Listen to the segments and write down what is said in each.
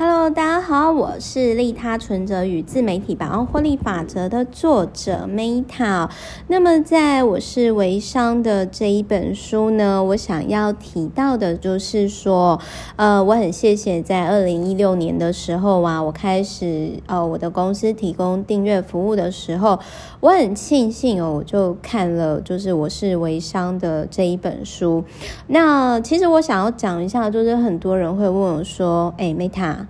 Hello，大家好，我是利他存折与自媒体百万获利法则的作者 Meta。那么，在我是微商的这一本书呢，我想要提到的就是说，呃，我很谢谢在二零一六年的时候啊，我开始呃我的公司提供订阅服务的时候，我很庆幸哦，我就看了就是我是微商的这一本书。那其实我想要讲一下，就是很多人会问我说，哎，Meta。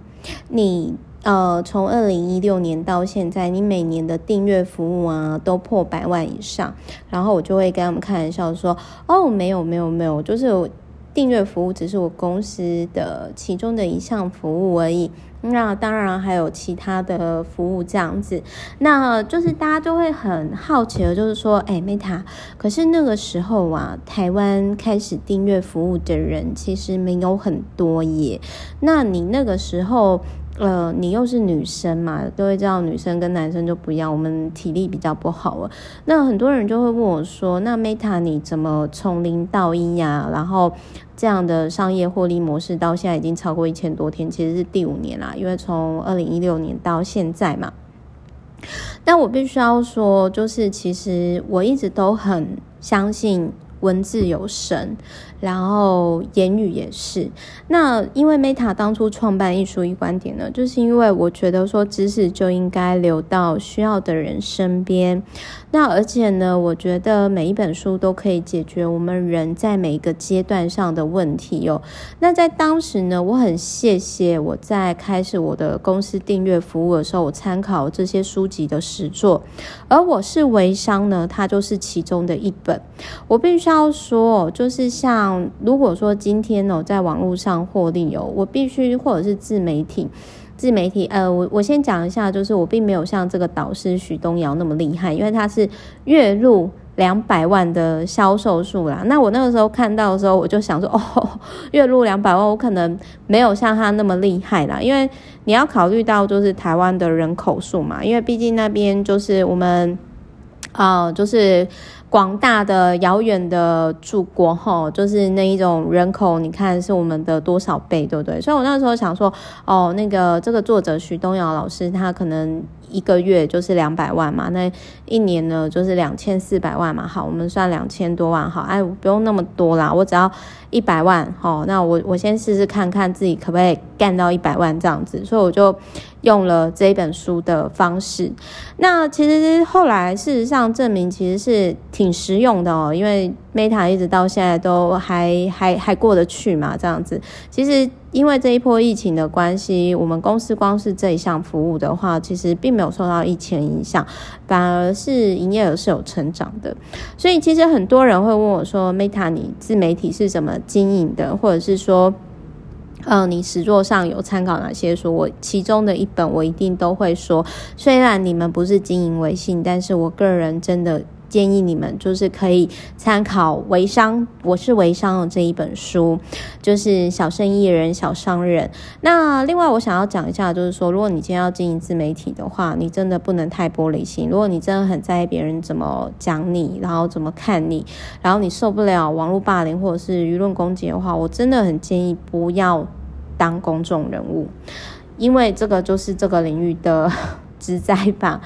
你呃，从二零一六年到现在，你每年的订阅服务啊都破百万以上，然后我就会跟他们开玩笑说：“哦，没有没有没有，就是订阅服务只是我公司的其中的一项服务而已。那当然还有其他的服务这样子。那就是大家就会很好奇的，就是说，哎，Meta，可是那个时候啊，台湾开始订阅服务的人其实没有很多耶。那你那个时候？呃，你又是女生嘛，都会知道女生跟男生就不一样，我们体力比较不好了。那很多人就会问我说：“那 Meta 你怎么从零到一呀？然后这样的商业获利模式到现在已经超过一千多天，其实是第五年啦，因为从二零一六年到现在嘛。但我必须要说，就是其实我一直都很相信。文字有神，然后言语也是。那因为 Meta 当初创办一书一观点呢，就是因为我觉得说知识就应该留到需要的人身边。那而且呢，我觉得每一本书都可以解决我们人在每一个阶段上的问题哦。那在当时呢，我很谢谢我在开始我的公司订阅服务的时候，我参考这些书籍的实作。而我是微商呢，它就是其中的一本。我必须要说，就是像如果说今天哦，在网络上获利有，我必须或者是自媒体。自媒体，呃，我我先讲一下，就是我并没有像这个导师许东阳那么厉害，因为他是月入两百万的销售数啦。那我那个时候看到的时候，我就想说，哦，月入两百万，我可能没有像他那么厉害啦。因为你要考虑到就是台湾的人口数嘛，因为毕竟那边就是我们，啊、就是。广大的遥远的祖国，吼，就是那一种人口，你看是我们的多少倍，对不对？所以我那时候想说，哦，那个这个作者徐东阳老师，他可能。一个月就是两百万嘛，那一年呢就是两千四百万嘛。好，我们算两千多万。好，哎，不用那么多啦，我只要一百万。好，那我我先试试看看自己可不可以干到一百万这样子。所以我就用了这一本书的方式。那其实后来事实上证明其实是挺实用的哦，因为 Meta 一直到现在都还还还过得去嘛，这样子。其实。因为这一波疫情的关系，我们公司光是这一项服务的话，其实并没有受到疫情影响，反而是营业额是有成长的。所以其实很多人会问我说：“Meta，你自媒体是怎么经营的？或者是说，嗯、你实作上有参考哪些书？”我其中的一本，我一定都会说，虽然你们不是经营微信，但是我个人真的。建议你们就是可以参考《微商》，我是微商的这一本书，就是小生意人、小商人。那另外，我想要讲一下，就是说，如果你今天要经营自媒体的话，你真的不能太玻璃心。如果你真的很在意别人怎么讲你，然后怎么看你，然后你受不了网络霸凌或者是舆论攻击的话，我真的很建议不要当公众人物，因为这个就是这个领域的 之灾吧。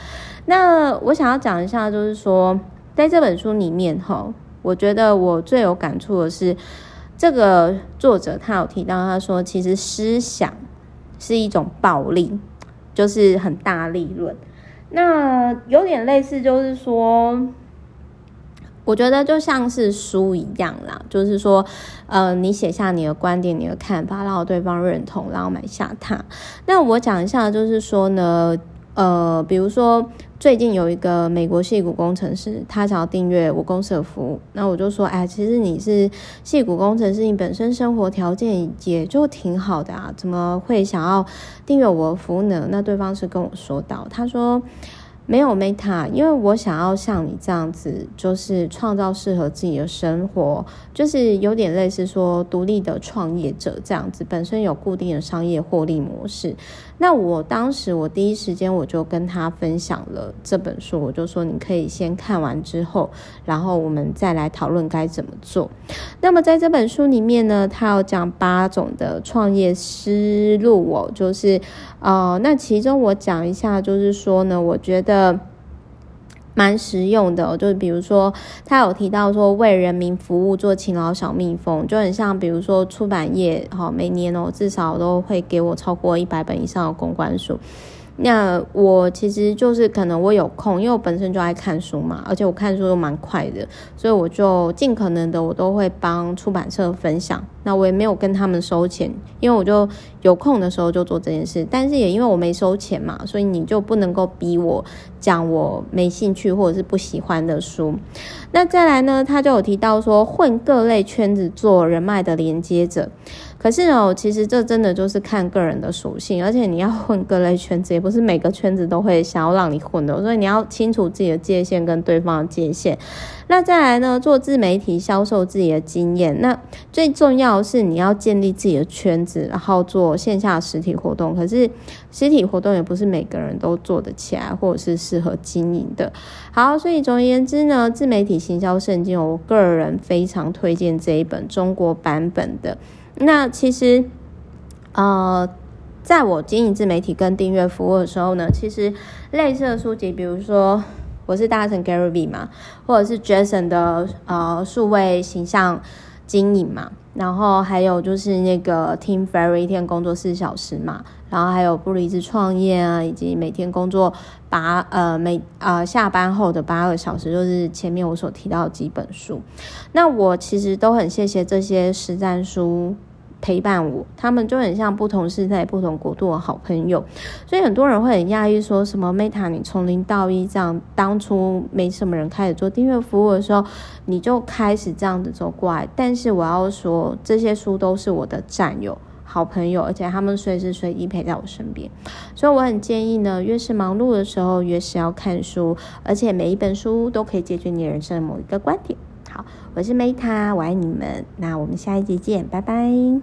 那我想要讲一下，就是说。在这本书里面，哈，我觉得我最有感触的是，这个作者他有提到，他说其实思想是一种暴利，就是很大利润。那有点类似，就是说，我觉得就像是书一样啦，就是说，呃，你写下你的观点、你的看法，然后对方认同，然后买下它。那我讲一下，就是说呢，呃，比如说。最近有一个美国戏骨工程师，他想要订阅我公司的服务，那我就说，哎，其实你是戏骨工程师，你本身生活条件也就挺好的啊，怎么会想要订阅我的服务呢？那对方是跟我说到，他说，没有 Meta，因为我想要像你这样子，就是创造适合自己的生活，就是有点类似说独立的创业者这样子，本身有固定的商业获利模式。那我当时我第一时间我就跟他分享了这本书，我就说你可以先看完之后，然后我们再来讨论该怎么做。那么在这本书里面呢，他有讲八种的创业思路哦，就是呃，那其中我讲一下，就是说呢，我觉得。蛮实用的，就是比如说，他有提到说为人民服务，做勤劳小蜜蜂，就很像比如说出版业，好，每年哦至少都会给我超过一百本以上的公关书。那我其实就是可能我有空，因为我本身就爱看书嘛，而且我看书又蛮快的，所以我就尽可能的我都会帮出版社分享。那我也没有跟他们收钱，因为我就有空的时候就做这件事。但是也因为我没收钱嘛，所以你就不能够逼我讲我没兴趣或者是不喜欢的书。那再来呢，他就有提到说混各类圈子做人脉的连接者。可是哦，其实这真的就是看个人的属性，而且你要混各类圈子，也不是每个圈子都会想要让你混的，所以你要清楚自己的界限跟对方的界限。那再来呢，做自媒体销售自己的经验，那最重要是你要建立自己的圈子，然后做线下实体活动。可是实体活动也不是每个人都做得起来，或者是适合经营的。好，所以总而言之呢，自媒体行销圣经，我个人非常推荐这一本中国版本的。那其实，呃，在我经营自媒体跟订阅服务的时候呢，其实类似的书籍，比如说我是大成 Gary V 嘛，或者是 Jason 的呃数位形象经营嘛，然后还有就是那个 Team Ferriss 一天工作四小时嘛，然后还有不离职创业啊，以及每天工作八呃每呃下班后的八个小时，就是前面我所提到的几本书。那我其实都很谢谢这些实战书陪伴我，他们就很像不同时代、不同国度的好朋友。所以很多人会很讶异，说什么 Meta，你从零到一这样，当初没什么人开始做订阅服务的时候，你就开始这样子走过来。但是我要说，这些书都是我的战友、好朋友，而且他们随时随地陪在我身边。所以我很建议呢，越是忙碌的时候，越是要看书，而且每一本书都可以解决你人生的某一个观点。好，我是 Meta，我爱你们。那我们下一集见，拜拜。